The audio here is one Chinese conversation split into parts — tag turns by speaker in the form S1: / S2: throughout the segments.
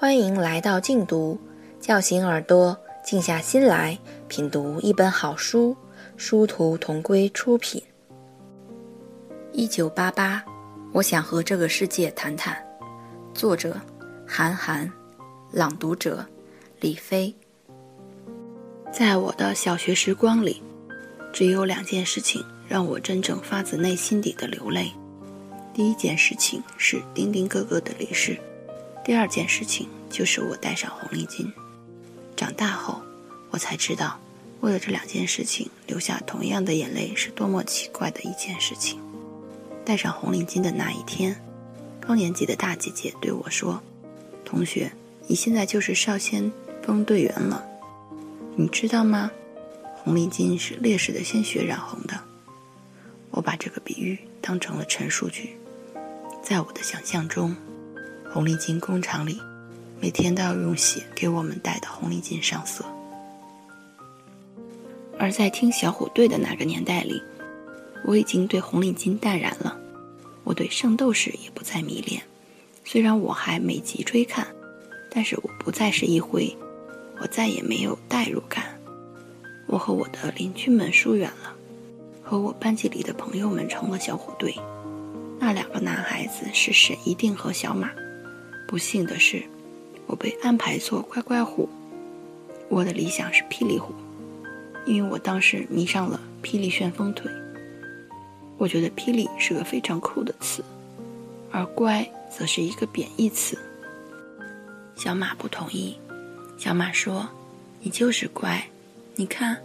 S1: 欢迎来到静读，叫醒耳朵，静下心来品读一本好书。殊途同归出品。一九八八，我想和这个世界谈谈。作者：韩寒，朗读者：李飞。在我的小学时光里，只有两件事情让我真正发自内心底的流泪。第一件事情是丁丁哥哥的离世，第二件事情就是我戴上红领巾。长大后，我才知道，为了这两件事情流下同样的眼泪是多么奇怪的一件事情。戴上红领巾的那一天，高年级的大姐姐对我说：“同学，你现在就是少先锋队员了，你知道吗？红领巾是烈士的鲜血染红的。”我把这个比喻当成了陈述句。在我的想象中，红领巾工厂里每天都要用血给我们戴的红领巾上色。而在听小虎队的那个年代里，我已经对红领巾淡然了。我对圣斗士也不再迷恋，虽然我还每集追看，但是我不再是一辉，我再也没有代入感。我和我的邻居们疏远了，和我班级里的朋友们成了小虎队。那两个男孩子是沈一定和小马。不幸的是，我被安排做乖乖虎。我的理想是霹雳虎，因为我当时迷上了霹雳旋风腿。我觉得霹雳是个非常酷的词，而乖则是一个贬义词。小马不同意，小马说：“你就是乖，你看，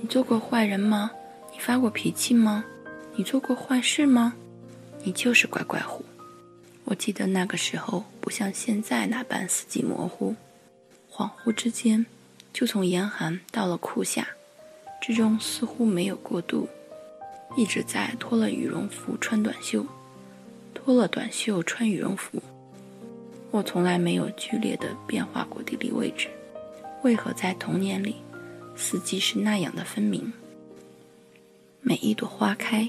S1: 你做过坏人吗？你发过脾气吗？你做过坏事吗？”你就是乖乖虎。我记得那个时候不像现在那般四季模糊，恍惚之间就从严寒到了酷夏，之中似乎没有过渡，一直在脱了羽绒服穿短袖，脱了短袖穿羽绒服。我从来没有剧烈的变化过地理位置，为何在童年里，四季是那样的分明？每一朵花开，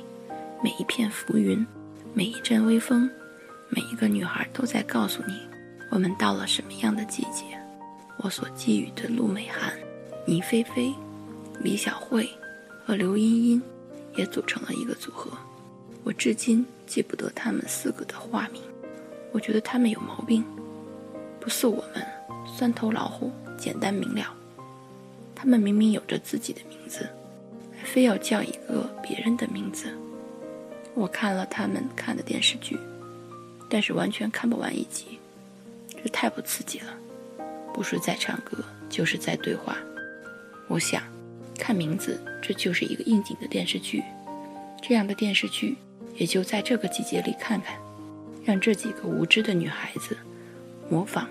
S1: 每一片浮云。每一阵微风，每一个女孩都在告诉你，我们到了什么样的季节。我所寄予的陆美涵、倪菲菲、李小慧和刘茵茵，也组成了一个组合。我至今记不得他们四个的化名。我觉得他们有毛病，不似我们酸头老虎，简单明了。他们明明有着自己的名字，还非要叫一个别人的名字。我看了他们看的电视剧，但是完全看不完一集，这太不刺激了。不是在唱歌，就是在对话。我想，看名字，这就是一个应景的电视剧。这样的电视剧，也就在这个季节里看看，让这几个无知的女孩子模仿、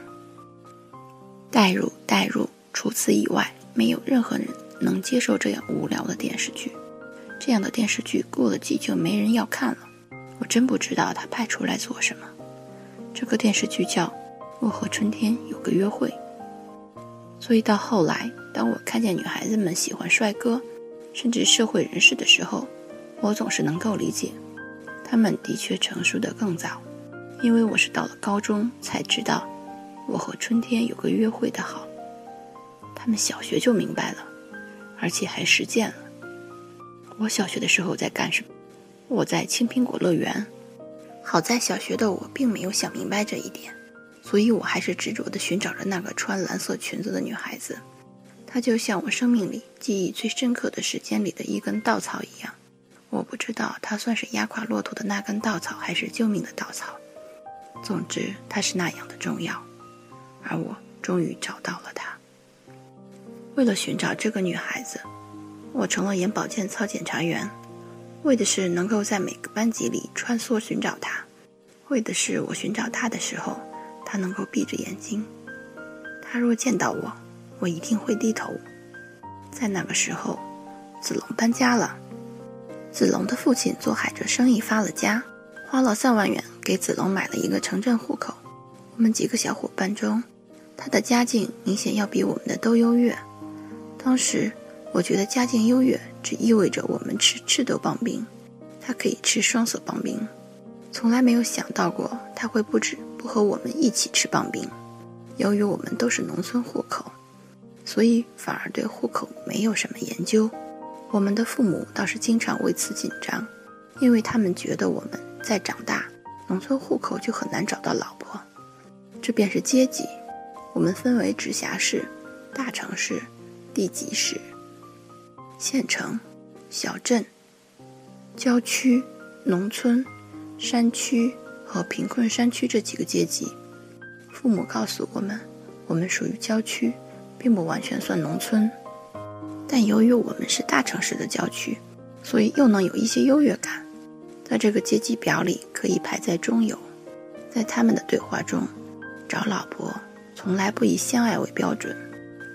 S1: 代入、代入。除此以外，没有任何人能接受这样无聊的电视剧。这样的电视剧过了季就没人要看了，我真不知道他派出来做什么。这个电视剧叫《我和春天有个约会》，所以到后来，当我看见女孩子们喜欢帅哥，甚至社会人士的时候，我总是能够理解，他们的确成熟的更早，因为我是到了高中才知道《我和春天有个约会》的好。他们小学就明白了，而且还实践了。我小学的时候在干什么？我在青苹果乐园。好在小学的我并没有想明白这一点，所以我还是执着地寻找着那个穿蓝色裙子的女孩子。她就像我生命里记忆最深刻的时间里的一根稻草一样。我不知道她算是压垮骆驼的那根稻草，还是救命的稻草。总之，她是那样的重要。而我终于找到了她。为了寻找这个女孩子。我成了眼保健操检查员，为的是能够在每个班级里穿梭寻找他，为的是我寻找他的时候，他能够闭着眼睛。他若见到我，我一定会低头。在那个时候，子龙搬家了。子龙的父亲做海蜇生意发了家，花了三万元给子龙买了一个城镇户口。我们几个小伙伴中，他的家境明显要比我们的都优越。当时。我觉得家境优越只意味着我们吃赤豆棒冰，他可以吃双色棒冰，从来没有想到过他会不止不和我们一起吃棒冰。由于我们都是农村户口，所以反而对户口没有什么研究。我们的父母倒是经常为此紧张，因为他们觉得我们在长大，农村户口就很难找到老婆。这便是阶级，我们分为直辖市、大城市、地级市、县城、小镇、郊区、农村、山区和贫困山区这几个阶级。父母告诉我们，我们属于郊区，并不完全算农村。但由于我们是大城市的郊区，所以又能有一些优越感，在这个阶级表里可以排在中游。在他们的对话中，找老婆从来不以相爱为标准。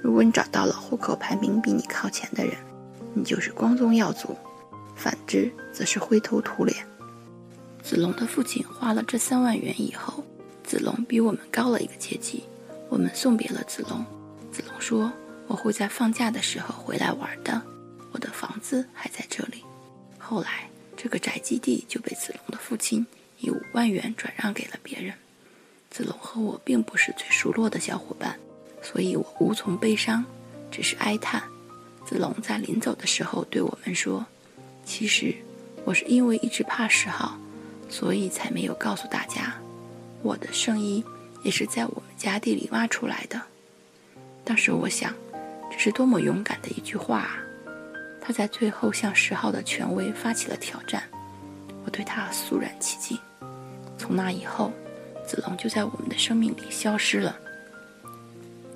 S1: 如果你找到了户口排名比你靠前的人，你就是光宗耀祖；反之，则是灰头土脸。子龙的父亲花了这三万元以后，子龙比我们高了一个阶级。我们送别了子龙，子龙说。我会在放假的时候回来玩的，我的房子还在这里。后来，这个宅基地就被子龙的父亲以五万元转让给了别人。子龙和我并不是最熟络的小伙伴，所以我无从悲伤，只是哀叹。子龙在临走的时候对我们说：“其实，我是因为一直怕石浩，所以才没有告诉大家，我的圣衣也是在我们家地里挖出来的。”当时我想。这是多么勇敢的一句话啊！他在最后向十号的权威发起了挑战，我对他肃然起敬。从那以后，子龙就在我们的生命里消失了。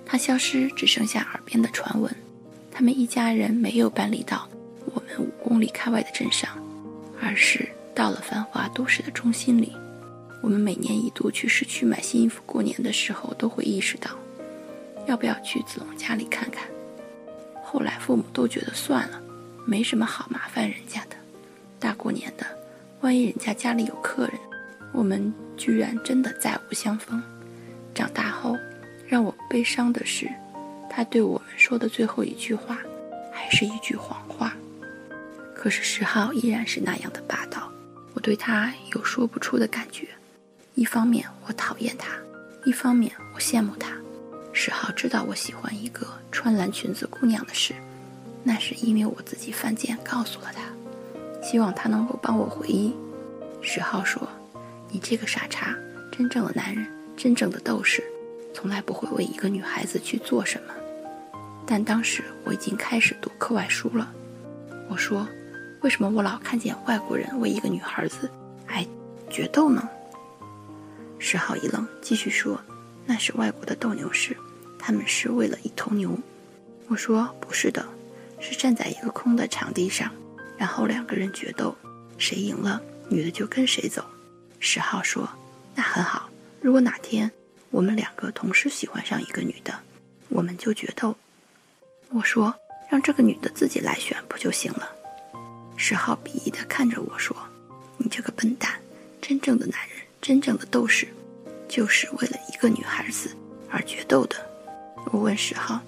S1: 他消失，只剩下耳边的传闻。他们一家人没有搬离到我们五公里开外的镇上，而是到了繁华都市的中心里。我们每年一度去市区买新衣服过年的时候，都会意识到，要不要去子龙家里看看。后来父母都觉得算了，没什么好麻烦人家的。大过年的，万一人家家里有客人，我们居然真的再无相逢。长大后，让我悲伤的是，他对我们说的最后一句话，还是一句谎话。可是十号依然是那样的霸道，我对他有说不出的感觉。一方面我讨厌他，一方面我羡慕他。十号知道我喜欢一个穿蓝裙子姑娘的事，那是因为我自己犯贱告诉了他，希望他能够帮我回忆。十号说：“你这个傻叉，真正的男人，真正的斗士，从来不会为一个女孩子去做什么。”但当时我已经开始读课外书了。我说：“为什么我老看见外国人为一个女孩子还决斗呢？”十号一愣，继续说。那是外国的斗牛士，他们是为了一头牛。我说不是的，是站在一个空的场地上，然后两个人决斗，谁赢了，女的就跟谁走。十号说：“那很好，如果哪天我们两个同时喜欢上一个女的，我们就决斗。”我说：“让这个女的自己来选不就行了？”石浩鄙夷地看着我说：“你这个笨蛋，真正的男人，真正的斗士。”就是为了一个女孩子而决斗的。我问石浩：“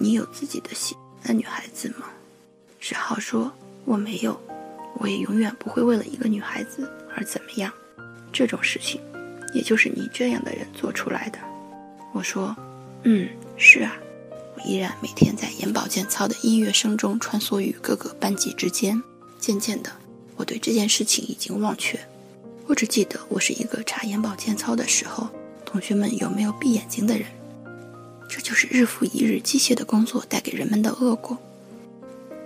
S1: 你有自己的喜欢女孩子吗？”石浩说：“我没有，我也永远不会为了一个女孩子而怎么样。这种事情，也就是你这样的人做出来的。”我说：“嗯，是啊。”依然每天在眼保健操的音乐声中穿梭于各个班级之间。渐渐的，我对这件事情已经忘却。我只记得，我是一个查眼保健操的时候，同学们有没有闭眼睛的人。这就是日复一日机械的工作带给人们的恶果。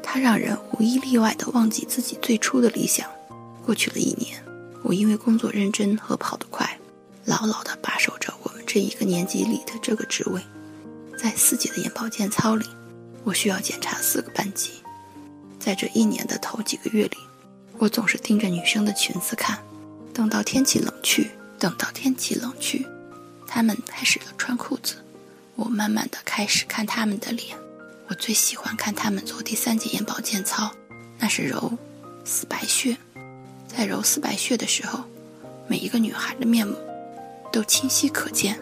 S1: 它让人无一例外地忘记自己最初的理想。过去了一年，我因为工作认真和跑得快，牢牢地把守着我们这一个年级里的这个职位。在四节的眼保健操里，我需要检查四个班级。在这一年的头几个月里，我总是盯着女生的裙子看。等到天气冷去，等到天气冷去，他们开始了穿裤子。我慢慢的开始看他们的脸。我最喜欢看他们做第三节眼保健操，那是揉四白穴。在揉四白穴的时候，每一个女孩的面目都清晰可见。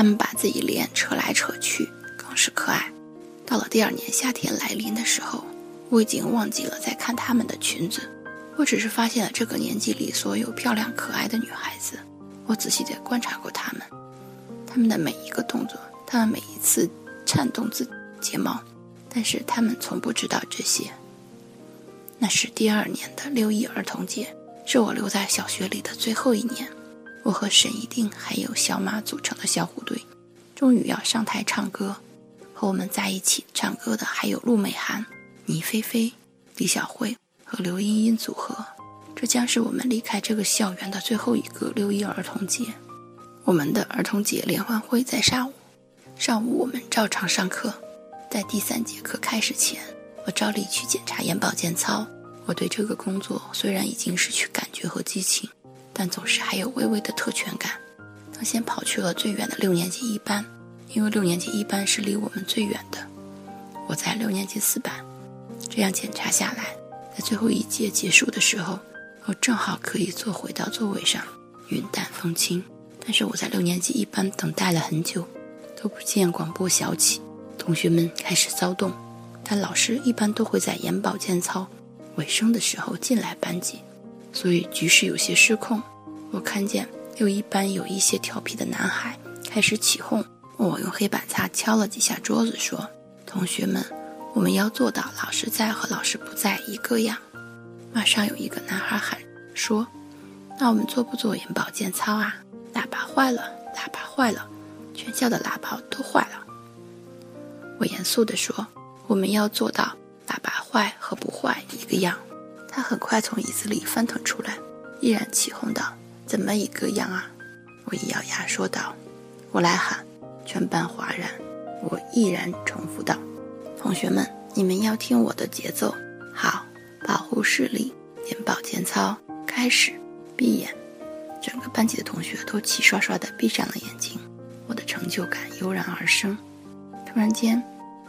S1: 他们把自己脸扯来扯去，更是可爱。到了第二年夏天来临的时候，我已经忘记了在看他们的裙子。我只是发现了这个年纪里所有漂亮可爱的女孩子。我仔细地观察过她们，他们的每一个动作，他们每一次颤动自睫毛，但是他们从不知道这些。那是第二年的六一儿童节，是我留在小学里的最后一年。我和沈一定还有小马组成的小虎队，终于要上台唱歌。和我们在一起唱歌的还有陆美涵、倪菲菲、李小慧和刘茵茵组合。这将是我们离开这个校园的最后一个六一儿童节。我们的儿童节联欢会在上午，上午我们照常上课。在第三节课开始前。我照例去检查眼保健操。我对这个工作虽然已经失去感觉和激情，但总是还有微微的特权感。他先跑去了最远的六年级一班，因为六年级一班是离我们最远的。我在六年级四班。这样检查下来，在最后一节结束的时候，我正好可以坐回到座位上，云淡风轻。但是我在六年级一班等待了很久，都不见广播响起，同学们开始骚动。但老师一般都会在眼保健操尾声的时候进来班级，所以局势有些失控。我看见六一班有一些调皮的男孩开始起哄，我用黑板擦敲了几下桌子，说：“同学们，我们要做到老师在和老师不在一个样。”马上有一个男孩喊说：“那我们做不做眼保健操啊？喇叭坏了，喇叭坏了，全校的喇叭都坏了。”我严肃地说。我们要做到喇叭坏和不坏一个样。他很快从椅子里翻腾出来，依然起哄道：“怎么一个样啊？”我一咬牙说道：“我来喊。”全班哗然。我毅然重复道：“同学们，你们要听我的节奏。好，保护视力，眼保健操开始。闭眼。”整个班级的同学都齐刷刷地闭上了眼睛。我的成就感油然而生。突然间。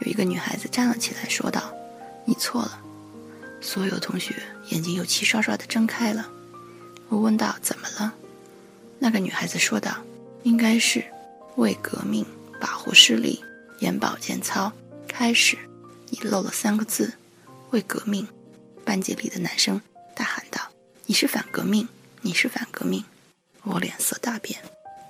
S1: 有一个女孩子站了起来，说道：“你错了。”所有同学眼睛又齐刷刷地睁开了。我问道：“怎么了？”那个女孩子说道：“应该是为革命保护视力，眼保健操开始。”你漏了三个字：“为革命。”班级里的男生大喊道：“你是反革命！你是反革命！”我脸色大变，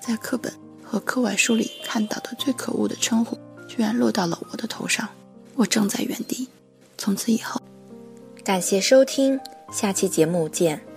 S1: 在课本和课外书里看到的最可恶的称呼。居然落到了我的头上，我正在原地。从此以后，
S2: 感谢收听，下期节目见。